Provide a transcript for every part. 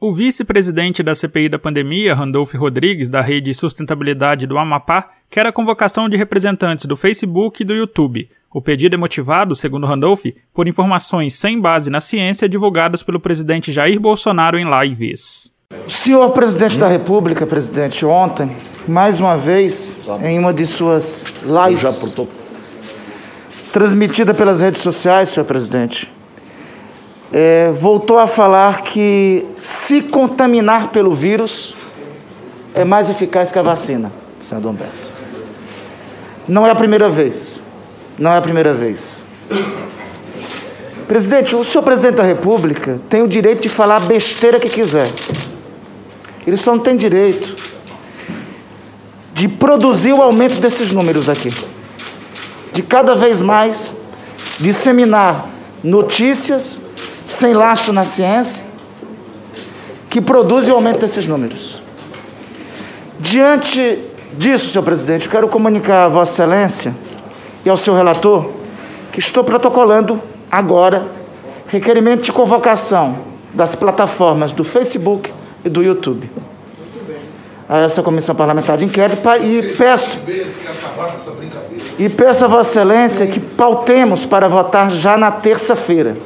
O vice-presidente da CPI da pandemia, Randolph Rodrigues, da Rede Sustentabilidade do Amapá, quer a convocação de representantes do Facebook e do YouTube. O pedido é motivado, segundo Randolph, por informações sem base na ciência divulgadas pelo presidente Jair Bolsonaro em lives. Senhor presidente da República, presidente, ontem, mais uma vez, em uma de suas lives, transmitida pelas redes sociais, senhor presidente, é, voltou a falar que se contaminar pelo vírus é mais eficaz que a vacina, senador Humberto. Não é a primeira vez. Não é a primeira vez. Presidente, o senhor presidente da República tem o direito de falar a besteira que quiser. Ele só não tem direito de produzir o aumento desses números aqui. De cada vez mais disseminar notícias sem lastro na ciência, que produzem o aumento desses números. Diante disso, senhor presidente, quero comunicar a Vossa Excelência e ao seu relator que estou protocolando agora requerimento de convocação das plataformas do Facebook e do YouTube a essa comissão parlamentar de inquérito e peço e peço a Vossa Excelência que pautemos para votar já na terça-feira.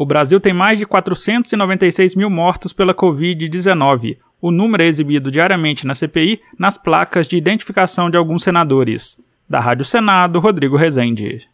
O Brasil tem mais de 496 mil mortos pela Covid-19. O número é exibido diariamente na CPI nas placas de identificação de alguns senadores. Da Rádio Senado, Rodrigo Rezende.